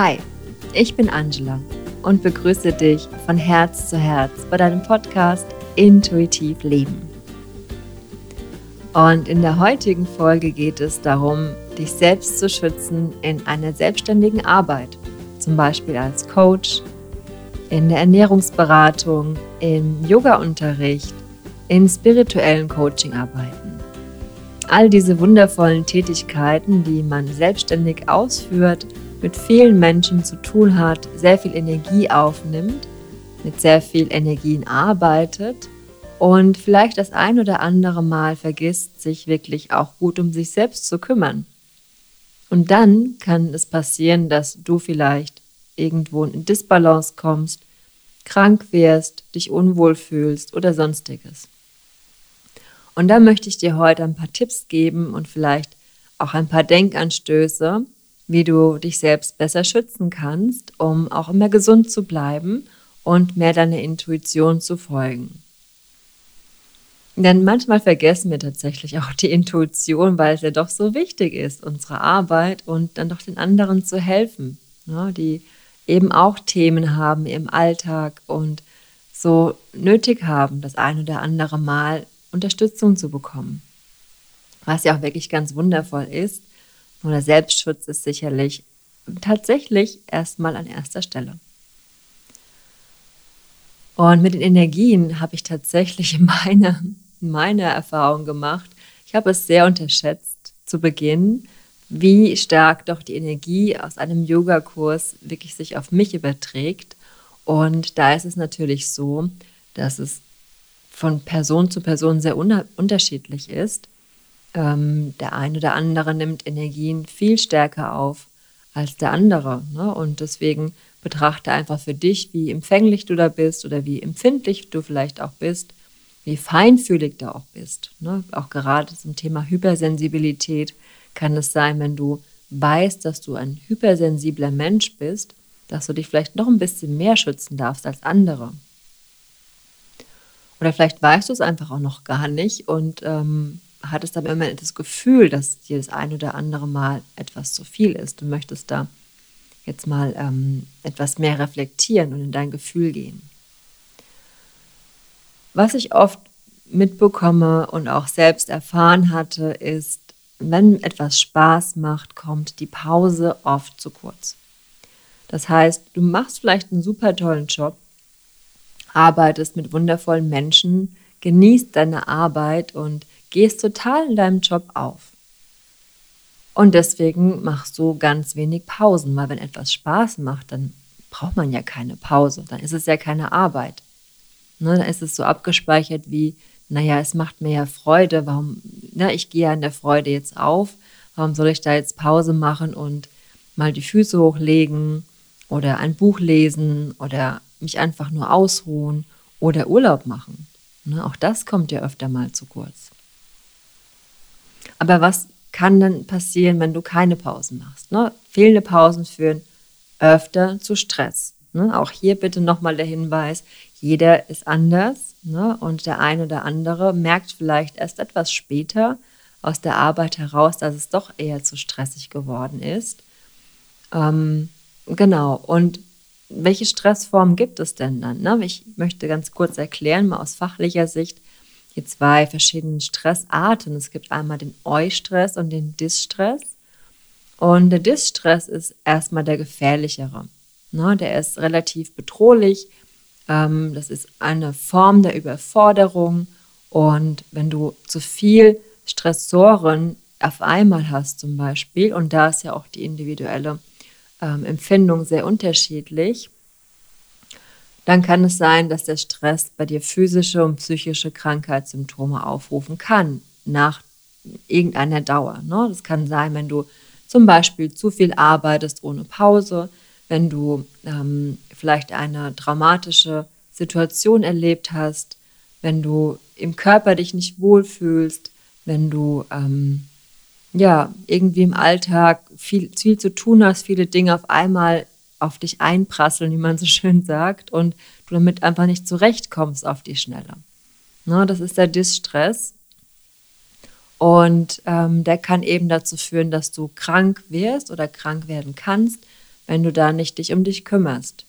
Hi, ich bin Angela und begrüße dich von Herz zu Herz bei deinem Podcast Intuitiv Leben. Und in der heutigen Folge geht es darum, dich selbst zu schützen in einer selbstständigen Arbeit, zum Beispiel als Coach, in der Ernährungsberatung, im Yoga-Unterricht, in spirituellen Coaching-Arbeiten. All diese wundervollen Tätigkeiten, die man selbstständig ausführt, mit vielen Menschen zu tun hat, sehr viel Energie aufnimmt, mit sehr viel Energien arbeitet und vielleicht das ein oder andere Mal vergisst, sich wirklich auch gut um sich selbst zu kümmern. Und dann kann es passieren, dass du vielleicht irgendwo in Disbalance kommst, krank wirst, dich unwohl fühlst oder sonstiges. Und da möchte ich dir heute ein paar Tipps geben und vielleicht auch ein paar Denkanstöße, wie du dich selbst besser schützen kannst, um auch immer gesund zu bleiben und mehr deiner Intuition zu folgen. Denn manchmal vergessen wir tatsächlich auch die Intuition, weil es ja doch so wichtig ist, unsere Arbeit und dann doch den anderen zu helfen, ne, die eben auch Themen haben im Alltag und so nötig haben, das ein oder andere Mal Unterstützung zu bekommen. Was ja auch wirklich ganz wundervoll ist, oder Selbstschutz ist sicherlich tatsächlich erstmal an erster Stelle. Und mit den Energien habe ich tatsächlich meine, meine Erfahrung gemacht. Ich habe es sehr unterschätzt zu Beginn, wie stark doch die Energie aus einem Yogakurs wirklich sich auf mich überträgt. Und da ist es natürlich so, dass es von Person zu Person sehr unterschiedlich ist. Ähm, der eine oder andere nimmt Energien viel stärker auf als der andere. Ne? Und deswegen betrachte einfach für dich, wie empfänglich du da bist oder wie empfindlich du vielleicht auch bist, wie feinfühlig du auch bist. Ne? Auch gerade zum Thema Hypersensibilität kann es sein, wenn du weißt, dass du ein hypersensibler Mensch bist, dass du dich vielleicht noch ein bisschen mehr schützen darfst als andere. Oder vielleicht weißt du es einfach auch noch gar nicht und ähm, hattest dann immer das Gefühl, dass dir das ein oder andere Mal etwas zu viel ist. Du möchtest da jetzt mal ähm, etwas mehr reflektieren und in dein Gefühl gehen. Was ich oft mitbekomme und auch selbst erfahren hatte, ist, wenn etwas Spaß macht, kommt die Pause oft zu kurz. Das heißt, du machst vielleicht einen super tollen Job, arbeitest mit wundervollen Menschen, genießt deine Arbeit und gehst total in deinem Job auf. Und deswegen machst du ganz wenig Pausen, weil wenn etwas Spaß macht, dann braucht man ja keine Pause, dann ist es ja keine Arbeit. Ne, dann ist es so abgespeichert wie, naja, es macht mir ja Freude, warum, na, ich gehe ja in der Freude jetzt auf, warum soll ich da jetzt Pause machen und mal die Füße hochlegen oder ein Buch lesen oder mich einfach nur ausruhen oder Urlaub machen. Ne, auch das kommt ja öfter mal zu kurz. Aber was kann dann passieren, wenn du keine Pausen machst? Ne? Fehlende Pausen führen öfter zu Stress. Ne? Auch hier bitte nochmal der Hinweis, jeder ist anders ne? und der eine oder andere merkt vielleicht erst etwas später aus der Arbeit heraus, dass es doch eher zu stressig geworden ist. Ähm, genau, und welche Stressformen gibt es denn dann? Ne? Ich möchte ganz kurz erklären, mal aus fachlicher Sicht, die zwei verschiedenen Stressarten. Es gibt einmal den Eustress und den Distress. Und der Distress ist erstmal der gefährlichere. Ne, der ist relativ bedrohlich. Ähm, das ist eine Form der Überforderung. Und wenn du zu viel Stressoren auf einmal hast zum Beispiel, und da ist ja auch die individuelle ähm, Empfindung sehr unterschiedlich, dann kann es sein, dass der Stress bei dir physische und psychische Krankheitssymptome aufrufen kann, nach irgendeiner Dauer. Ne? Das kann sein, wenn du zum Beispiel zu viel arbeitest ohne Pause, wenn du ähm, vielleicht eine traumatische Situation erlebt hast, wenn du im Körper dich nicht wohlfühlst, wenn du ähm, ja irgendwie im Alltag viel, viel zu tun hast, viele Dinge auf einmal auf dich einprasseln, wie man so schön sagt, und du damit einfach nicht zurechtkommst auf die Schnelle. Ne, das ist der Distress. Und ähm, der kann eben dazu führen, dass du krank wirst oder krank werden kannst, wenn du da nicht dich um dich kümmerst.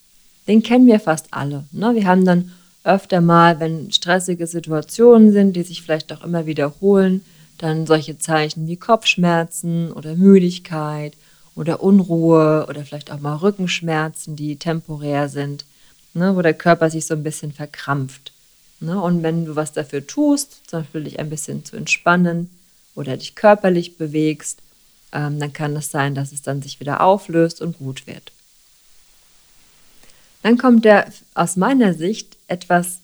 Den kennen wir fast alle. Ne? Wir haben dann öfter mal, wenn stressige Situationen sind, die sich vielleicht auch immer wiederholen, dann solche Zeichen wie Kopfschmerzen oder Müdigkeit oder Unruhe oder vielleicht auch mal Rückenschmerzen, die temporär sind, ne, wo der Körper sich so ein bisschen verkrampft. Ne? Und wenn du was dafür tust, zum Beispiel dich ein bisschen zu entspannen oder dich körperlich bewegst, ähm, dann kann es sein, dass es dann sich wieder auflöst und gut wird. Dann kommt der aus meiner Sicht etwas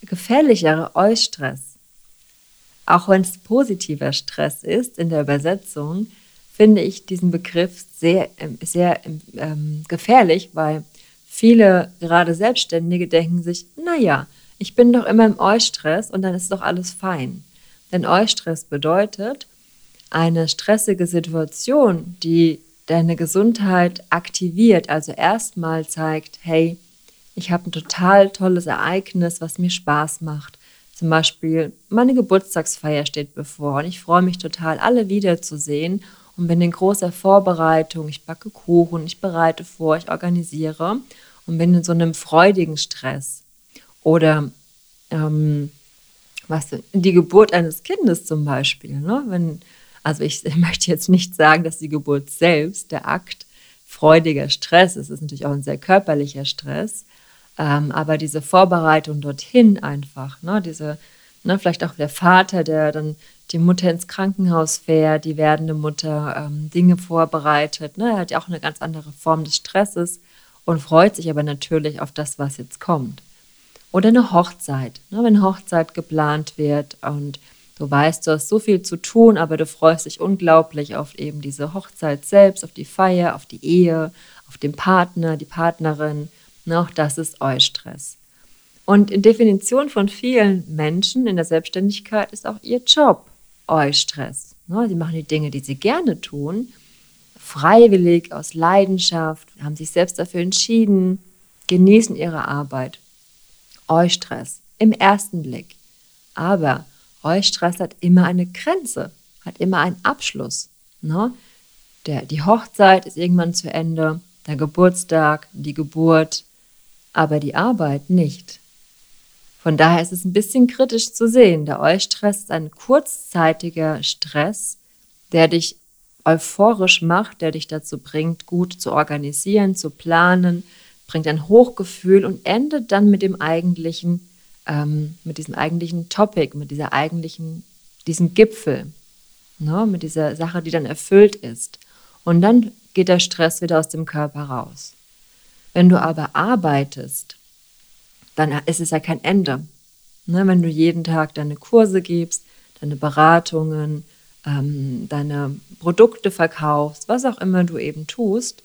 gefährlichere Eustress. Auch wenn es positiver Stress ist in der Übersetzung, finde ich diesen Begriff sehr, ähm, sehr ähm, gefährlich, weil viele, gerade Selbstständige, denken sich, naja, ich bin doch immer im Eustress und dann ist doch alles fein. Denn Eustress bedeutet eine stressige Situation, die deine Gesundheit aktiviert, also erstmal zeigt, hey, ich habe ein total tolles Ereignis, was mir Spaß macht. Zum Beispiel, meine Geburtstagsfeier steht bevor und ich freue mich total, alle wiederzusehen und bin in großer Vorbereitung. Ich backe Kuchen, ich bereite vor, ich organisiere und bin in so einem freudigen Stress. Oder ähm, was die Geburt eines Kindes zum Beispiel. Ne? Wenn, also ich, möchte jetzt nicht sagen, dass die Geburt selbst, der Akt, freudiger Stress ist. Es ist natürlich auch ein sehr körperlicher Stress. Ähm, aber diese Vorbereitung dorthin einfach, ne? diese, ne, vielleicht auch der Vater, der dann die Mutter ins Krankenhaus fährt, die werdende Mutter ähm, Dinge vorbereitet. Ne? Er hat ja auch eine ganz andere Form des Stresses und freut sich aber natürlich auf das, was jetzt kommt. Oder eine Hochzeit, ne? wenn Hochzeit geplant wird und du weißt, du hast so viel zu tun, aber du freust dich unglaublich auf eben diese Hochzeit selbst, auf die Feier, auf die Ehe, auf den Partner, die Partnerin. Ne? Auch das ist Eustress. Und in Definition von vielen Menschen in der Selbstständigkeit ist auch ihr Job Eustress. Ne? Sie machen die Dinge, die sie gerne tun, freiwillig, aus Leidenschaft, haben sich selbst dafür entschieden, genießen ihre Arbeit. Eustress im ersten Blick. Aber Eustress hat immer eine Grenze, hat immer einen Abschluss. Ne? Die Hochzeit ist irgendwann zu Ende, der Geburtstag, die Geburt, aber die Arbeit nicht. Von daher ist es ein bisschen kritisch zu sehen. Der Eustress ist ein kurzzeitiger Stress, der dich euphorisch macht, der dich dazu bringt, gut zu organisieren, zu planen, bringt ein Hochgefühl und endet dann mit dem eigentlichen, ähm, mit diesem eigentlichen Topic, mit dieser eigentlichen, diesem Gipfel, ne, mit dieser Sache, die dann erfüllt ist. Und dann geht der Stress wieder aus dem Körper raus. Wenn du aber arbeitest, dann ist es ja kein Ende. Ne, wenn du jeden Tag deine Kurse gibst, deine Beratungen, ähm, deine Produkte verkaufst, was auch immer du eben tust.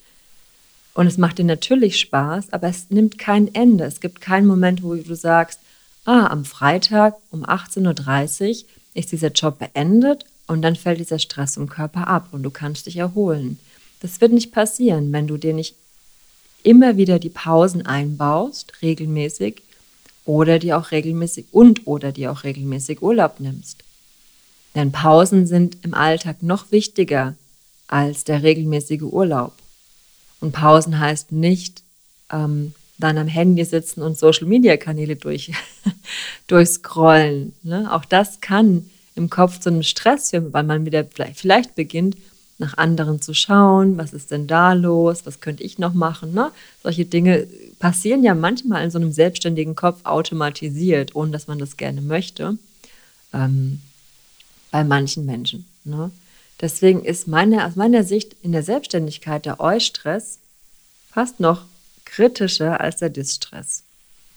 Und es macht dir natürlich Spaß, aber es nimmt kein Ende. Es gibt keinen Moment, wo du sagst, ah, am Freitag um 18.30 Uhr ist dieser Job beendet und dann fällt dieser Stress im Körper ab und du kannst dich erholen. Das wird nicht passieren, wenn du dir nicht immer wieder die Pausen einbaust, regelmäßig, oder die auch regelmäßig und oder die auch regelmäßig Urlaub nimmst. Denn Pausen sind im Alltag noch wichtiger als der regelmäßige Urlaub. Und Pausen heißt nicht ähm, dann am Handy sitzen und Social-Media-Kanäle durch, durchscrollen. Ne? Auch das kann im Kopf zu einem Stress führen, weil man wieder vielleicht, vielleicht beginnt, nach anderen zu schauen, was ist denn da los, was könnte ich noch machen. Ne? Solche Dinge passieren ja manchmal in so einem selbstständigen Kopf automatisiert, ohne dass man das gerne möchte, ähm, bei manchen Menschen. Ne? Deswegen ist meine, aus meiner Sicht in der Selbstständigkeit der Eustress fast noch kritischer als der Distress,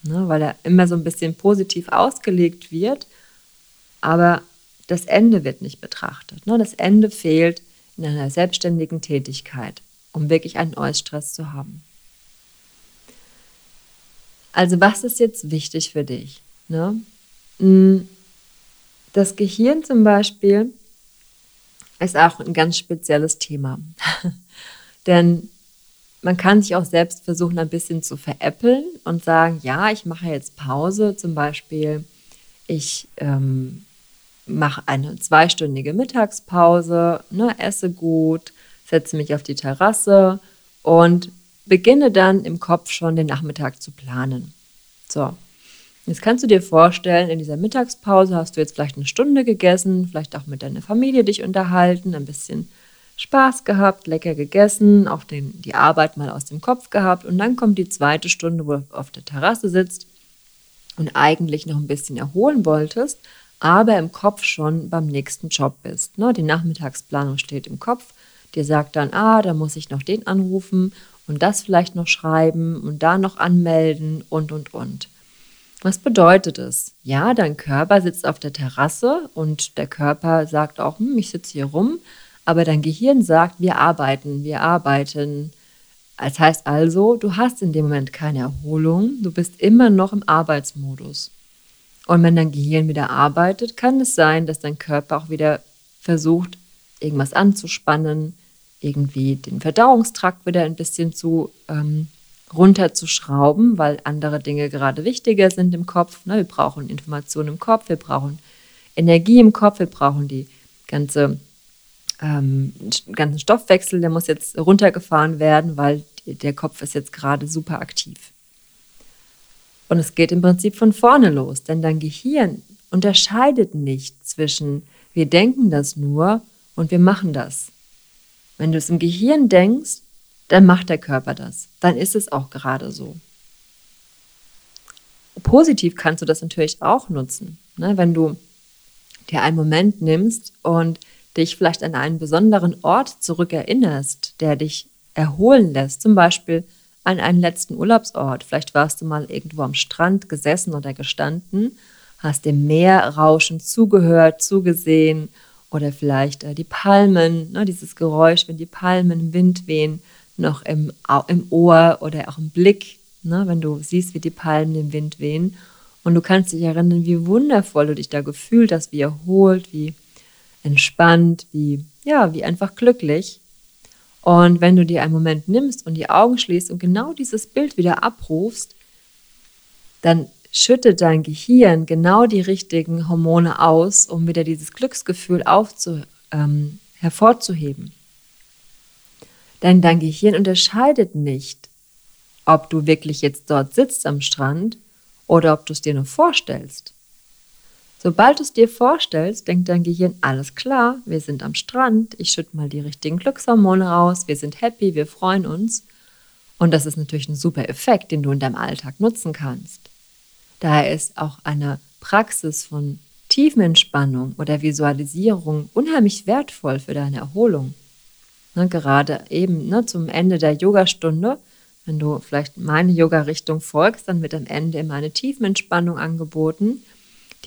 ne? weil er immer so ein bisschen positiv ausgelegt wird, aber das Ende wird nicht betrachtet. Ne? Das Ende fehlt in einer selbstständigen Tätigkeit, um wirklich einen Eustress zu haben. Also was ist jetzt wichtig für dich? Ne? Hm, das Gehirn zum Beispiel ist auch ein ganz spezielles Thema. Denn man kann sich auch selbst versuchen, ein bisschen zu veräppeln und sagen, ja, ich mache jetzt Pause, zum Beispiel, ich ähm, mache eine zweistündige Mittagspause, ne, esse gut, setze mich auf die Terrasse und beginne dann im Kopf schon den Nachmittag zu planen. So, jetzt kannst du dir vorstellen, in dieser Mittagspause hast du jetzt vielleicht eine Stunde gegessen, vielleicht auch mit deiner Familie dich unterhalten, ein bisschen Spaß gehabt, lecker gegessen, auch den, die Arbeit mal aus dem Kopf gehabt und dann kommt die zweite Stunde, wo du auf der Terrasse sitzt und eigentlich noch ein bisschen erholen wolltest, aber im Kopf schon beim nächsten Job bist. Ne? Die Nachmittagsplanung steht im Kopf, dir sagt dann, ah, da muss ich noch den anrufen und das vielleicht noch schreiben und da noch anmelden und, und, und. Was bedeutet es? Ja, dein Körper sitzt auf der Terrasse und der Körper sagt auch, hm, ich sitze hier rum, aber dein Gehirn sagt, wir arbeiten, wir arbeiten. Das heißt also, du hast in dem Moment keine Erholung, du bist immer noch im Arbeitsmodus. Und wenn dein Gehirn wieder arbeitet, kann es sein, dass dein Körper auch wieder versucht, irgendwas anzuspannen, irgendwie den Verdauungstrakt wieder ein bisschen zu ähm, runterzuschrauben, weil andere Dinge gerade wichtiger sind im Kopf. Ne? Wir brauchen Informationen im Kopf, wir brauchen Energie im Kopf, wir brauchen die ganze ähm, ganzen Stoffwechsel, der muss jetzt runtergefahren werden, weil der Kopf ist jetzt gerade super aktiv. Und es geht im Prinzip von vorne los, denn dein Gehirn unterscheidet nicht zwischen wir denken das nur und wir machen das. Wenn du es im Gehirn denkst, dann macht der Körper das. Dann ist es auch gerade so. Positiv kannst du das natürlich auch nutzen. Ne? Wenn du dir einen Moment nimmst und dich vielleicht an einen besonderen Ort zurückerinnerst, der dich erholen lässt, zum Beispiel an einen letzten Urlaubsort. Vielleicht warst du mal irgendwo am Strand gesessen oder gestanden, hast dem Meerrauschen zugehört, zugesehen oder vielleicht äh, die Palmen, ne, dieses Geräusch, wenn die Palmen im Wind wehen, noch im, im Ohr oder auch im Blick, ne, wenn du siehst, wie die Palmen im Wind wehen. Und du kannst dich erinnern, wie wundervoll du dich da gefühlt hast, wie erholt, wie entspannt, wie, ja, wie einfach glücklich. Und wenn du dir einen Moment nimmst und die Augen schließt und genau dieses Bild wieder abrufst, dann schüttet dein Gehirn genau die richtigen Hormone aus, um wieder dieses Glücksgefühl aufzu, ähm, hervorzuheben. Denn dein Gehirn unterscheidet nicht, ob du wirklich jetzt dort sitzt am Strand oder ob du es dir nur vorstellst. Sobald du es dir vorstellst, denkt dein Gehirn, alles klar, wir sind am Strand, ich schütte mal die richtigen Glückshormone raus, wir sind happy, wir freuen uns. Und das ist natürlich ein super Effekt, den du in deinem Alltag nutzen kannst. Daher ist auch eine Praxis von Tiefenentspannung oder Visualisierung unheimlich wertvoll für deine Erholung. Ne, gerade eben ne, zum Ende der Yogastunde, wenn du vielleicht meine Yoga-Richtung folgst, dann wird am Ende immer eine Tiefenentspannung angeboten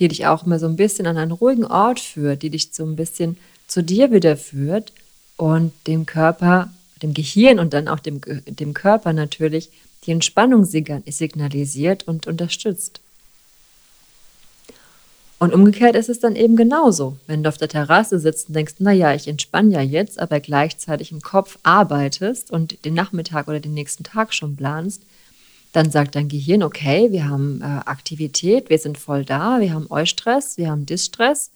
die dich auch mal so ein bisschen an einen ruhigen Ort führt, die dich so ein bisschen zu dir wieder führt und dem Körper, dem Gehirn und dann auch dem, dem Körper natürlich die Entspannung signalisiert und unterstützt. Und umgekehrt ist es dann eben genauso. Wenn du auf der Terrasse sitzt und denkst, naja, ich entspanne ja jetzt, aber gleichzeitig im Kopf arbeitest und den Nachmittag oder den nächsten Tag schon planst, dann sagt dein Gehirn, okay, wir haben äh, Aktivität, wir sind voll da, wir haben Eustress, wir haben Distress,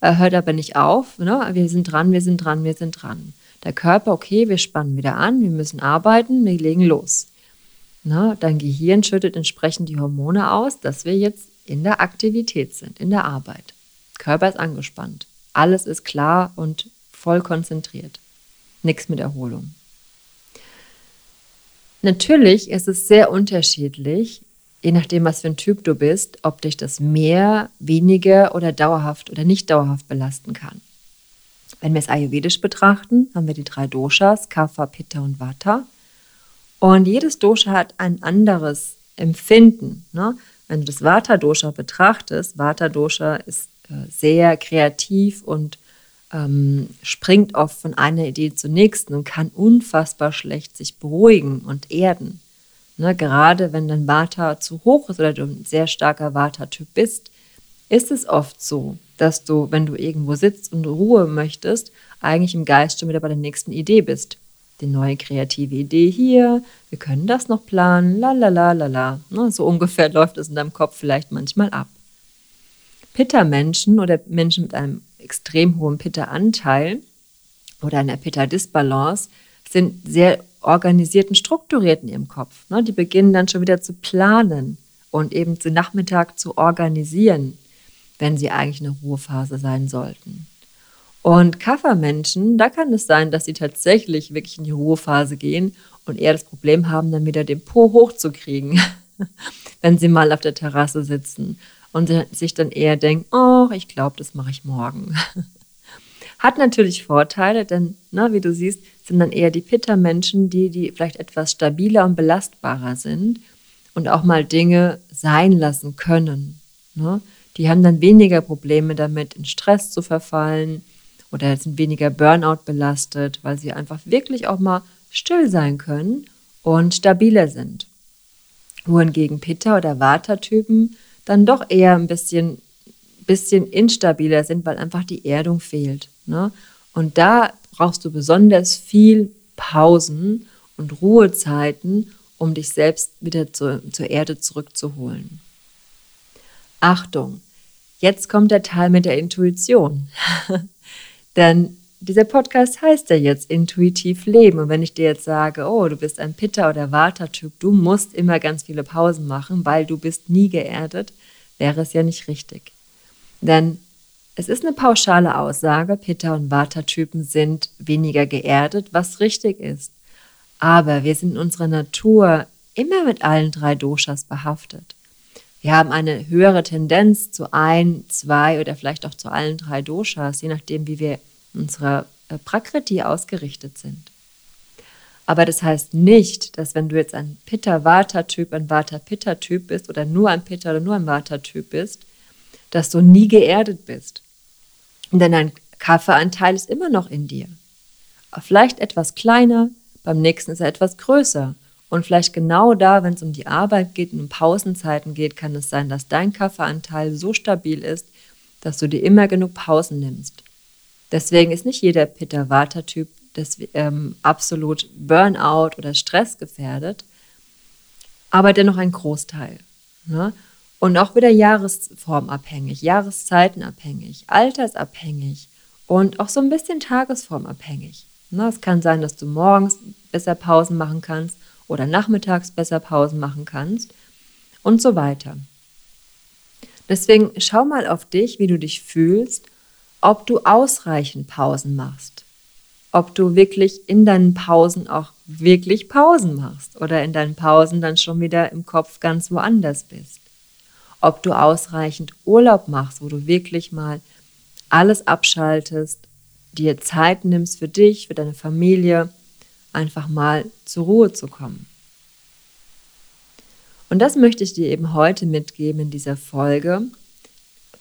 äh, hört aber nicht auf, ne? wir sind dran, wir sind dran, wir sind dran. Der Körper, okay, wir spannen wieder an, wir müssen arbeiten, wir legen los. Ne? Dein Gehirn schüttet entsprechend die Hormone aus, dass wir jetzt in der Aktivität sind, in der Arbeit. Körper ist angespannt, alles ist klar und voll konzentriert. Nichts mit Erholung. Natürlich ist es sehr unterschiedlich, je nachdem, was für ein Typ du bist, ob dich das mehr, weniger oder dauerhaft oder nicht dauerhaft belasten kann. Wenn wir es ayurvedisch betrachten, haben wir die drei Doshas, Kapha, Pitta und Vata. Und jedes Dosha hat ein anderes Empfinden. Ne? Wenn du das Vata-Dosha betrachtest, Vata-Dosha ist äh, sehr kreativ und ähm, springt oft von einer Idee zur nächsten und kann unfassbar schlecht sich beruhigen und erden. Ne, gerade wenn dein Vata zu hoch ist oder du ein sehr starker Vata-Typ bist, ist es oft so, dass du, wenn du irgendwo sitzt und Ruhe möchtest, eigentlich im Geist schon wieder bei der nächsten Idee bist. Die neue kreative Idee hier, wir können das noch planen, la la la la la. Ne, so ungefähr läuft es in deinem Kopf vielleicht manchmal ab. Pitta-Menschen oder Menschen mit einem extrem hohen Pitta-Anteil oder einer Pitta-Disbalance sind sehr organisiert und strukturiert in ihrem Kopf. Ne? Die beginnen dann schon wieder zu planen und eben zu Nachmittag zu organisieren, wenn sie eigentlich eine Ruhephase sein sollten. Und Kaffermenschen, da kann es sein, dass sie tatsächlich wirklich in die Ruhephase gehen und eher das Problem haben, dann wieder den Po hochzukriegen, wenn sie mal auf der Terrasse sitzen und sich dann eher denken, oh, ich glaube, das mache ich morgen. Hat natürlich Vorteile, denn, na, wie du siehst, sind dann eher die Pitta-Menschen, die, die vielleicht etwas stabiler und belastbarer sind und auch mal Dinge sein lassen können. Ne? Die haben dann weniger Probleme damit, in Stress zu verfallen oder sind weniger Burnout belastet, weil sie einfach wirklich auch mal still sein können und stabiler sind. Wohingegen Pitta- oder Vata-Typen dann doch eher ein bisschen, bisschen instabiler sind, weil einfach die Erdung fehlt. Ne? Und da brauchst du besonders viel Pausen und Ruhezeiten, um dich selbst wieder zu, zur Erde zurückzuholen. Achtung, jetzt kommt der Teil mit der Intuition. Denn dieser Podcast heißt ja jetzt intuitiv leben. Und wenn ich dir jetzt sage, oh, du bist ein Pitta- oder Vata-Typ, du musst immer ganz viele Pausen machen, weil du bist nie geerdet, wäre es ja nicht richtig. Denn es ist eine pauschale Aussage, Pitta- und Vata-Typen sind weniger geerdet, was richtig ist. Aber wir sind in unserer Natur immer mit allen drei Doshas behaftet. Wir haben eine höhere Tendenz zu ein, zwei oder vielleicht auch zu allen drei Doshas, je nachdem, wie wir unserer äh, Prakriti ausgerichtet sind. Aber das heißt nicht, dass wenn du jetzt ein Pitta-Vata-Typ, ein Vata-Pitta-Typ bist oder nur ein Pitta oder nur ein Vata-Typ bist, dass du nie geerdet bist. Denn ein Kaffeeanteil ist immer noch in dir. Vielleicht etwas kleiner, beim nächsten ist er etwas größer. Und vielleicht genau da, wenn es um die Arbeit geht und um Pausenzeiten geht, kann es sein, dass dein Kaffeeanteil so stabil ist, dass du dir immer genug Pausen nimmst. Deswegen ist nicht jeder Pitta-Vata-Typ ähm, absolut Burnout oder Stress gefährdet, aber dennoch ein Großteil. Ne? Und auch wieder jahresformabhängig, jahreszeitenabhängig, altersabhängig und auch so ein bisschen tagesformabhängig. Ne? Es kann sein, dass du morgens besser Pausen machen kannst oder nachmittags besser Pausen machen kannst und so weiter. Deswegen schau mal auf dich, wie du dich fühlst ob du ausreichend Pausen machst, ob du wirklich in deinen Pausen auch wirklich Pausen machst oder in deinen Pausen dann schon wieder im Kopf ganz woanders bist, ob du ausreichend Urlaub machst, wo du wirklich mal alles abschaltest, dir Zeit nimmst für dich, für deine Familie, einfach mal zur Ruhe zu kommen. Und das möchte ich dir eben heute mitgeben in dieser Folge,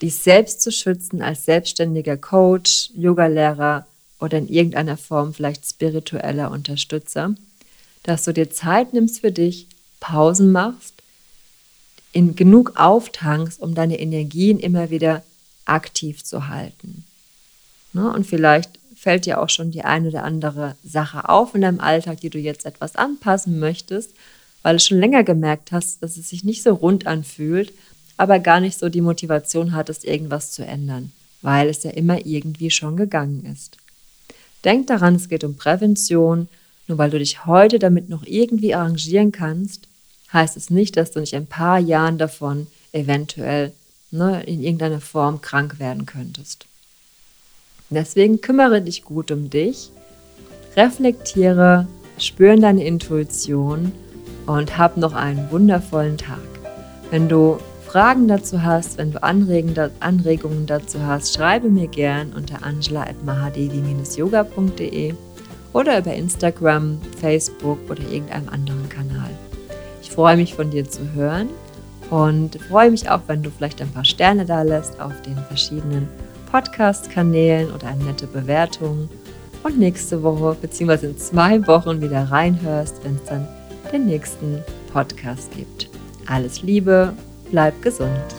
dich selbst zu schützen als selbstständiger Coach, Yogalehrer oder in irgendeiner Form vielleicht spiritueller Unterstützer, dass du dir Zeit nimmst für dich, Pausen machst, in genug auftankst, um deine Energien immer wieder aktiv zu halten. Ne? Und vielleicht fällt dir auch schon die eine oder andere Sache auf in deinem Alltag, die du jetzt etwas anpassen möchtest, weil du schon länger gemerkt hast, dass es sich nicht so rund anfühlt aber gar nicht so die Motivation hattest, irgendwas zu ändern, weil es ja immer irgendwie schon gegangen ist. Denk daran, es geht um Prävention. Nur weil du dich heute damit noch irgendwie arrangieren kannst, heißt es nicht, dass du nicht ein paar Jahren davon eventuell ne, in irgendeiner Form krank werden könntest. Deswegen kümmere dich gut um dich, reflektiere, spüre deine Intuition und hab noch einen wundervollen Tag. Wenn du Fragen dazu hast, wenn du Anregungen dazu hast, schreibe mir gern unter angela.mahadevi-yoga.de oder über Instagram, Facebook oder irgendeinem anderen Kanal. Ich freue mich von dir zu hören und freue mich auch, wenn du vielleicht ein paar Sterne da lässt auf den verschiedenen Podcast-Kanälen oder eine nette Bewertung und nächste Woche bzw. in zwei Wochen wieder reinhörst, wenn es dann den nächsten Podcast gibt. Alles Liebe Bleib gesund.